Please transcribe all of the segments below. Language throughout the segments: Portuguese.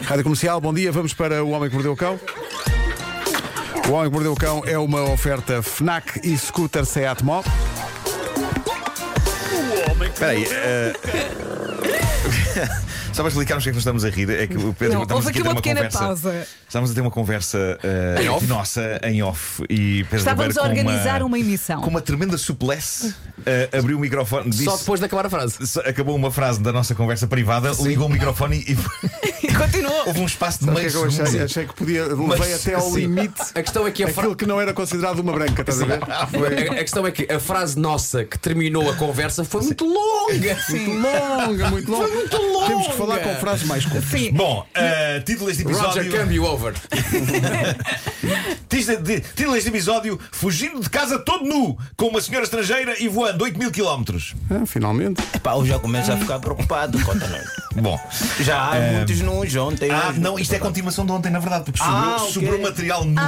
Rádio Comercial, bom dia. Vamos para O Homem que Mordeu o Cão. O Homem que Mordeu o Cão é uma oferta FNAC e Scooter Seat Mó. Espera aí. eh, Só para explicarmos o que é que nós estamos a rir, é que o Pedro Não, estamos aqui a ter uma uma pequena conversa. pausa. Estamos a ter uma conversa eh, nossa em off e Pedro Estávamos Ribeiro a organizar uma emissão. Com uma tremenda suplesse, eh, abriu o microfone, disse, Só depois de acabar a frase. acabou uma frase da nossa conversa privada, ligou o microfone e E continuou. houve um espaço de meio que é achei? Achei que podia, levei Mas, até ao sim. limite A questão é que a, fra- aquilo que não era considerado uma branca, estás a ver? Foi a- a questão é que a frase nossa que terminou a conversa foi muito longa. muito longa, muito longa. Foi muito longa. Temos que falar com frases mais curtas. Sim. Bom, eh, título deste Roger episódio. Cambio over. Título de- título deste episódio: Fugindo de casa todo nu, com uma senhora estrangeira e voando 8 mil quilómetros. Ah, finalmente. Pá, eu já começo a ficar preocupado, conta-nos. Bom, Já há muitos nus ontem. Ah, hoje. não, isto é continuação de ontem, na verdade, porque sobrou, Ah, ok. sobrou material nu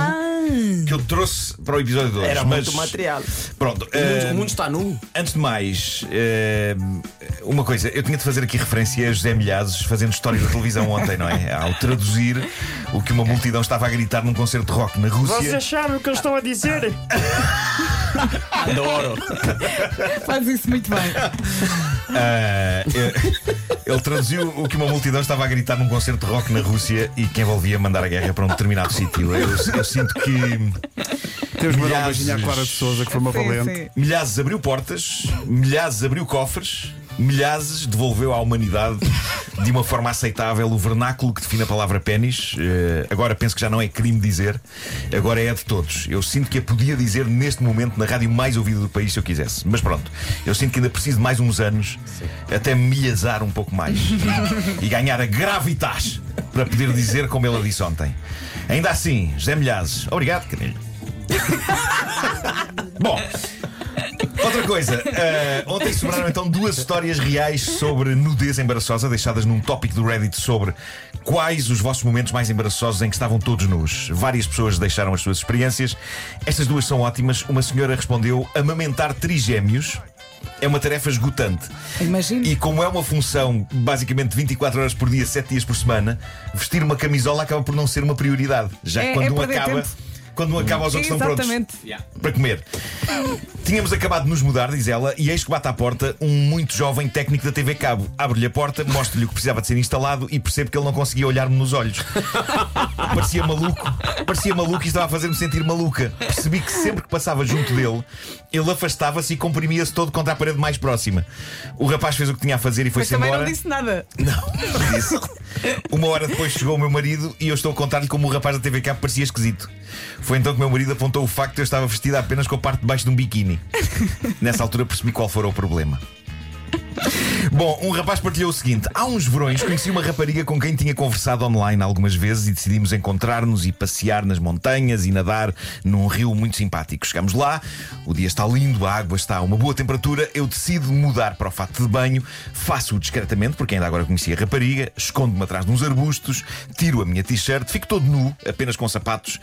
que eu trouxe para o episódio de hoje. Era mas, muito material. Pronto, O mundo, eh, o mundo está nu. antes de mais, eh, uma coisa, eu tinha de fazer aqui referência a José Milhazes fazendo história da televisão ontem, não é? Ao traduzir o que uma multidão estava a gritar num concerto de rock na Rússia. sabem o que eu estou a dizer? Adoro. Faz isso muito bem. Ah, ele, traduziu o que uma multidão estava a gritar num concerto de rock na Rússia e que envolvia mandar a guerra para um determinado sítio. Eu, eu sinto que Temos um Milhares. beijinho à Clara de Souza, que foi uma Sim, valente. sim. Milhazes abriu portas, Milhazes abriu cofres, Milhazes devolveu à humanidade de uma forma aceitável o vernáculo que define a palavra pênis. Eh, agora penso que já não é crime dizer, agora é de todos. Eu sinto que a podia dizer neste momento na rádio mais ouvida do país se eu quisesse. Mas pronto, eu sinto que ainda preciso de mais uns anos até me um pouco mais e, ganhar a gravitas para poder dizer como ela disse ontem. Ainda assim, José Milhazes, obrigado, canelho. Bom, Outra coisa, eh, ontem sobraram então duas histórias reais sobre nudez embaraçosa, deixadas num tópico do Reddit sobre quais os vossos momentos mais embaraçosos em que estavam todos nus. Várias pessoas deixaram as suas experiências. Estas duas são ótimas. Uma senhora respondeu: amamentar trigêmeos. É uma tarefa esgotante. Imagino. E como é uma função basicamente 24 horas por dia, 7 dias por semana, vestir uma camisola acaba por não ser uma prioridade. Já que É- quando é um acaba. tempo. Quando um acaba, os outros estão prontos Exatamente. para comer. Tínhamos acabado de nos mudar, diz ela, e eis que bate à porta um muito jovem técnico da TV Cabo. Abre-lhe a porta, mostro-lhe o que precisava de ser instalado e percebo que ele não conseguia olhar-me nos olhos. parecia maluco, parecia maluco e estava a fazer-me sentir maluca. Percebi que sempre que passava junto dele, ele afastava-se e comprimia-se todo contra a parede mais próxima. O rapaz fez o que tinha a fazer e Mas foi-se também embora. não disse nada. Não disse. Uma hora depois chegou o meu marido e eu estou a contar-lhe como o rapaz da TV Cabo parecia esquisito. Foi então que o meu marido apontou o facto de eu estava vestida apenas com a parte de baixo de um biquíni. Nessa altura percebi qual fora o problema. Bom, um rapaz partilhou o seguinte: há uns verões conheci uma rapariga com quem tinha conversado online algumas vezes e decidimos encontrar-nos e passear nas montanhas e nadar num rio muito simpático. Chegamos lá, o dia está lindo, a água está a uma boa temperatura. Eu decido mudar para o fato de banho, faço-o discretamente, porque ainda agora conheci a rapariga, escondo-me atrás de uns arbustos, tiro a minha t-shirt, fico todo nu, apenas com sapatos,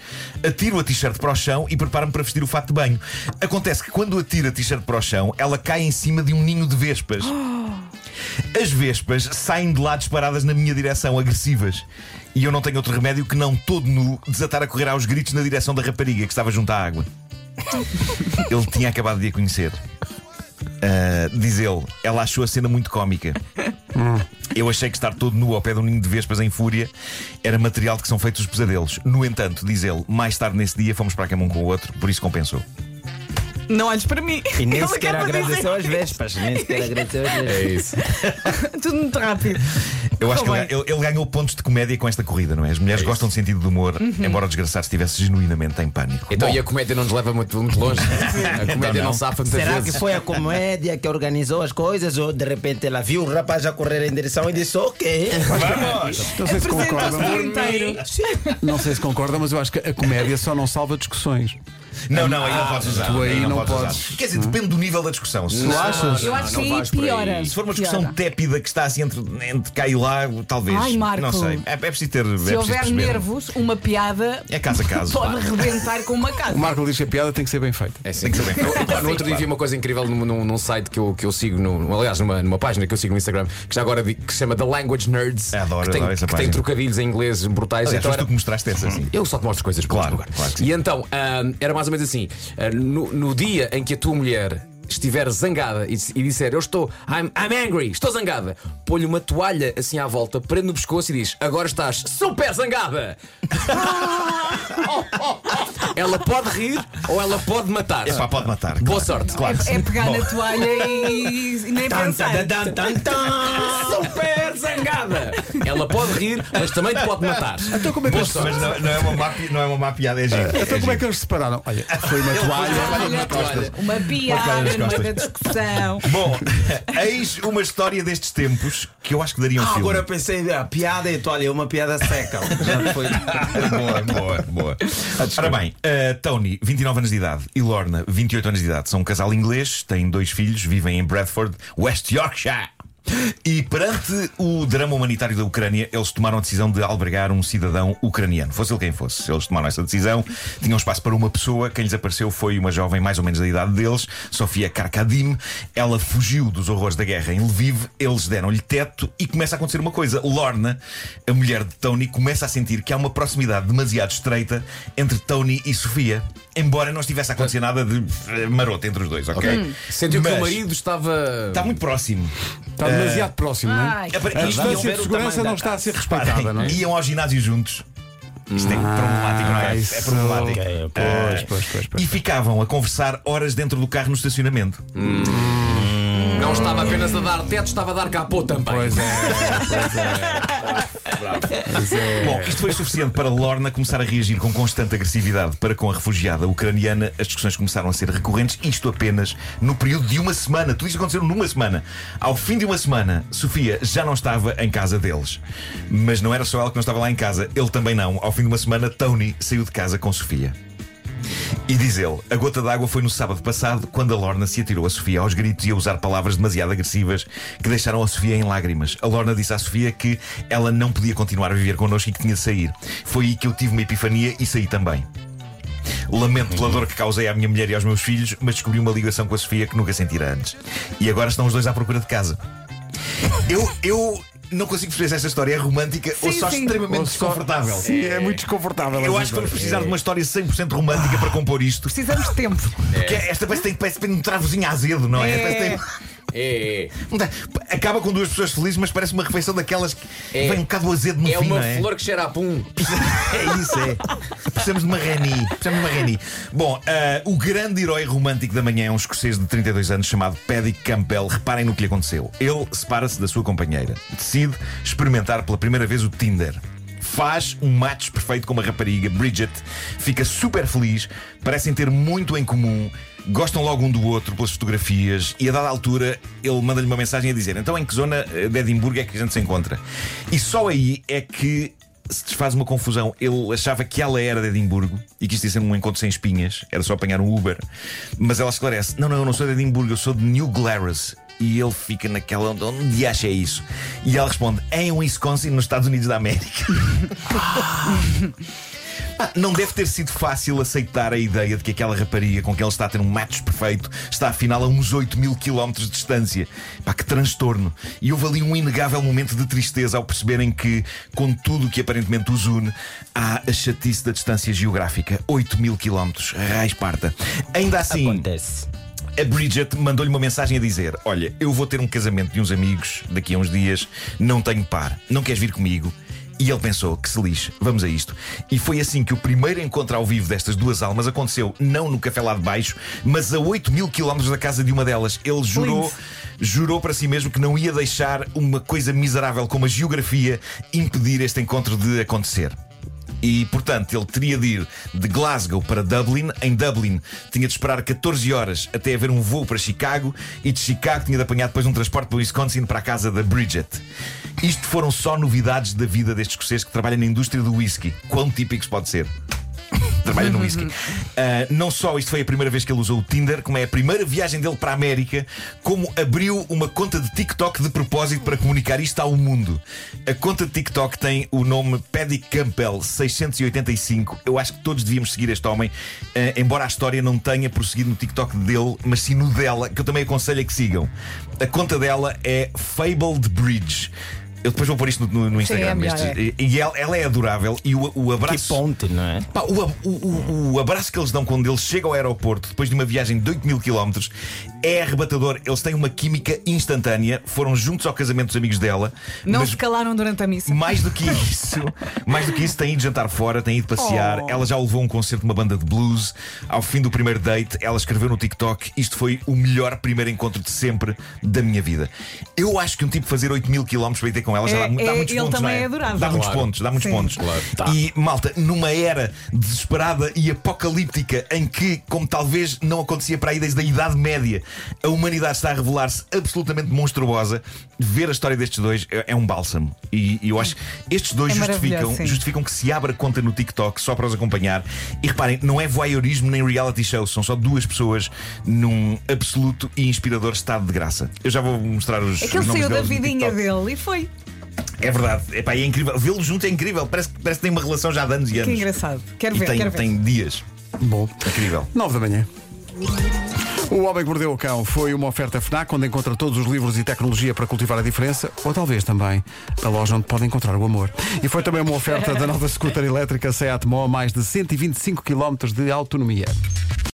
atiro a t-shirt para o chão e preparo-me para vestir o fato de banho. Acontece que quando atiro a t-shirt para o chão, ela cai em cima de um ninho de vespas. As vespas saem de lá disparadas na minha direção, agressivas. E eu não tenho outro remédio que não, todo nu, desatar a correr aos gritos na direção da rapariga que estava junto à água. Ele tinha acabado de a conhecer. Ah, diz ele, ela achou a cena muito cómica. Eu achei que estar todo nu ao pé de um ninho de vespas em fúria era material de que são feitos os pesadelos. No entanto, diz ele, mais tarde nesse dia fomos para a cama um com o outro, por isso compensou. Não olhes para mim. E nem Ele sequer agradeceu às vespas. Nem sequer agradeceu às vespas. É isso. Tudo muito rápido. Eu acho que Correu ele, ele- ele ganhou pontos de comédia com esta corrida, não é? As mulheres gostam de sentido de humor, embora o desgraçado estivesse genuinamente em pânico. Então Bom, e a comédia não nos leva muito, muito longe? A comédia não. não safa muitas Será que vezes. foi a comédia que organizou as coisas ou de repente ela viu o rapaz a correr em direção e disse ok? Vamos! Não sei se concordam. Não sei se concordam, mas eu acho que a comédia só não salva discussões. Não, não, aí não podes usar. Tu aí não podes. Quer dizer, depende do nível da discussão. Se, Tu achas? Eu acho não que aí piora. se for uma discussão tépida que está assim entre, entre cá e lá, talvez. Ai, Marco. Não sei. É, é preciso ter. é Se houver nervos, uma piada É caso a caso. pode rebentar com uma casa. O Marco diz que a piada tem que ser bem feita. É sim. Tem que ser bem pá, no outro dia vi uma coisa incrível num, site que eu, que eu sigo, no, aliás, numa, numa página que eu sigo no Instagram, que já agora que se chama The Language Nerds, Adoro, que, tem, adoro essa que tem trocadilhos em inglês brutais. Aliás, Então tu que mostraste essa assim. Eu só te mostro coisas Claro, claro. E então, ahm, era mais ou menos assim: ah, no, no dia em que a tua mulher estiver zangada e, e disser eu estou, I'm, I'm angry, estou zangada, põe-lhe uma toalha assim à volta, prende no pescoço e diz agora estás super zangada. ela pode rir ou ela pode matar. Epá, pode matar. Boa claro. sorte. Claro É, é pegar Bom, na toalha e, e nem Tan, pensar. tan, tan. Super zangada! Ela pode rir, mas também te pode matar. Então como é que eles, Mas não, não é uma má, não é uma má piada, é giro. então É como é que eles se separaram? Olha, foi uma toalha. Olha, uma piada nas no meio costas. da discussão. Bom, eis uma história destes tempos que eu acho que daria um Ah, filme. agora pensei, a piada é toalha, é uma piada seca. Já foi. boa, boa, boa. Ora bem, uh, Tony, 29 anos de idade, e Lorna, 28 anos de idade, são um casal inglês, têm dois filhos, vivem em Bradford, West Yorkshire. E perante o drama humanitário da Ucrânia, eles tomaram a decisão de albergar um cidadão ucraniano. Fosse ele quem fosse. Eles tomaram essa decisão, tinham espaço para uma pessoa. Quem lhes apareceu foi uma jovem mais ou menos da idade deles, Sofia Karkadim. Ela fugiu dos horrores da guerra em Lviv, eles deram-lhe teto e começa a acontecer uma coisa. Lorna, a mulher de Tony, começa a sentir que há uma proximidade demasiado estreita entre Tony e Sofia. Embora não estivesse a acontecer nada de eh, maroto entre os dois, ok? Sentiu que o marido estava. Está muito próximo. Está demasiado próximo, não é? Ai, A distância de segurança não está a ser respeitada, não é? Iam ao ginásio juntos. Isto é problemático, não é? isso. É problemático. Ok, Pois, Ah, pois, pois, pois. E ficavam a conversar horas dentro do carro no estacionamento. Não estava apenas a dar teto, estava a dar capô também. Pois é, pois é. É. Bom, isto foi suficiente para Lorna começar a reagir com constante agressividade para com a refugiada ucraniana. As discussões começaram a ser recorrentes, isto apenas no período de uma semana. Tudo isto aconteceu numa semana. Ao fim de uma semana, Sofia já não estava em casa deles. Mas não era só ela que não estava lá em casa, ele também não. Ao fim de uma semana, Tony saiu de casa com Sofia. E diz ele, a gota d'água foi no sábado passado, quando a Lorna se atirou a Sofia aos gritos e a usar palavras demasiado agressivas que deixaram a Sofia em lágrimas. A Lorna disse à Sofia que ela não podia continuar a viver connosco e que tinha de sair. Foi aí que eu tive uma epifania e saí também. Lamento pela dor que causei à minha mulher e aos meus filhos, mas descobri uma ligação com a Sofia que nunca sentira antes. E agora estão os dois à procura de casa. Eu, eu não consigo perceber se esta história é romântica ou só sim. extremamente Ou só- desconfortável. Sim, é muito desconfortável. Eu essa acho que vamos precisar de uma história 100% romântica para compor isto. Precisamos de tempo. Porque esta parece que tem, parece que tem um travozinho azedo, não é? É. Parece que tem- É, Acaba com duas pessoas felizes, mas parece uma refeição daquelas que É. vem um bocado azedo no é fim, uma é? flor que cheira a pum. É isso, é. Precisamos de uma Reni. Precisamos de uma Reni. Bom, ah, o grande herói romântico da manhã é um escocês de 32 anos chamado Paddy Campbell. Reparem no que lhe aconteceu. Ele separa-se da sua companheira. Decide experimentar pela primeira vez o Tinder. Faz um match perfeito com uma rapariga, Bridget. Fica super feliz. Parecem ter muito em comum. Gostam logo um do outro pelas fotografias. E a dada altura, ele manda-lhe uma mensagem a dizer: Então, em que zona eh, de Edimburgo é que a gente se encontra? E só aí é que se desfaz uma confusão. Ele achava que ela era de Edimburgo e que isto ia ser um encontro sem espinhas, era só apanhar um Uber. Mas ela esclarece: Não, não, eu não sou de Edimburgo, eu sou de New Glarus. E ele fica naquela. Onde acha é isso? E ela responde: É em Wisconsin, nos Estados Unidos da América. Ah, Não deve ter sido fácil aceitar a ideia de que aquela rapariga com quem ele está a ter um match perfeito está afinal a uns 8 mil quilómetros de distância. Pá, que transtorno. E houve ali um inegável momento de tristeza ao perceberem que, com tudo o que aparentemente os une, há a chatice da distância geográfica. 8 mil quilómetros. Raiz parta. Ainda assim. Acontece. A Bridget mandou-lhe uma mensagem a dizer: Olha, eu vou ter um casamento de uns amigos daqui a uns dias, não tenho par, não queres vir comigo? E ele pensou: que se lixe, vamos a isto. E foi assim que o primeiro encontro ao vivo destas duas almas aconteceu, não no café lá de baixo, mas a 8 mil quilómetros da casa de uma delas. Ele jurou, Lindo. jurou para si mesmo que não ia deixar uma coisa miserável como a geografia impedir este encontro de acontecer. E, portanto, ele teria de ir de Glasgow para Dublin. Em Dublin, tinha de esperar 14 horas até haver um voo para Chicago. E de Chicago, tinha de apanhar depois um transporte para Wisconsin para a casa da Bridget. Isto foram só novidades da vida deste escocês que trabalha na indústria do whisky. Quão típicos pode ser? Trabalha no whisky. Ah, não só isto foi a primeira vez que ele usou o Tinder, como é a primeira viagem dele para a América, como abriu uma conta de TikTok de propósito para comunicar isto ao mundo. A conta de TikTok tem o nome Paddy Campbell 685. Eu acho que todos devíamos seguir este homem, ah, embora a história não tenha prosseguido no TikTok dele, mas sim no dela, que eu também aconselho a que sigam. A conta dela é Fabled Bridge. Eu depois vou pôr isto no, no Instagram. é melhor, estes- é. e ela, ela é adorável e o, o Que abraço. ponte, não é? Pá, o, o- o- o abraço que eles dão quando eles chegam ao aeroporto depois de uma viagem de 8 mil quilómetros é arrebatador. Eles têm uma química instantânea, foram juntos ao casamento dos amigos dela. Não se calaram durante a missa. mais do que isso, mais do que isso, têm ido jantar fora, têm ido passear. Oh. Ela já levou um concerto de uma banda de blues. Ao fim do primeiro date, ela escreveu no TikTok: Isto foi o melhor primeiro encontro de sempre da minha vida. Eu acho que um tipo fazer 8 mil quilómetros para ir ter com ela já É- dá, mu- dá é- muitos ele pontos. também não é? é adorável. Dá muitos Claro. pontos, dá muitos Sim. pontos. Claro, tá. E malta, numa era desesperada e apocalíptica em que, como talvez não acontecia para aí desde a Idade Média, a humanidade está a revelar-se absolutamente monstruosa, ver a história destes dois é, é um bálsamo. E, e eu acho que estes dois É justificam, justificam que se abra conta no TikTok só para os acompanhar. E reparem, não é voyeurismo nem reality show, são só duas pessoas num absoluto e inspirador estado de graça. Eu já vou mostrar os. É que ele saiu da vidinha dele e foi. É verdade, Epá, é incrível. Vê-los juntos é incrível. Parece, que- parece que tem uma relação já de anos e anos. Que engraçado. Quero E ver, tem, quero ver. tem dias. Bom. Incrível. 9 da manhã. O Homem que Mordeu o Cão foi uma oferta FNAC onde encontra todos os livros e tecnologia para cultivar a diferença, ou talvez também a loja onde pode encontrar o amor. E foi também uma oferta da nova scooter elétrica Seat Mó, mais de 125 km de autonomia.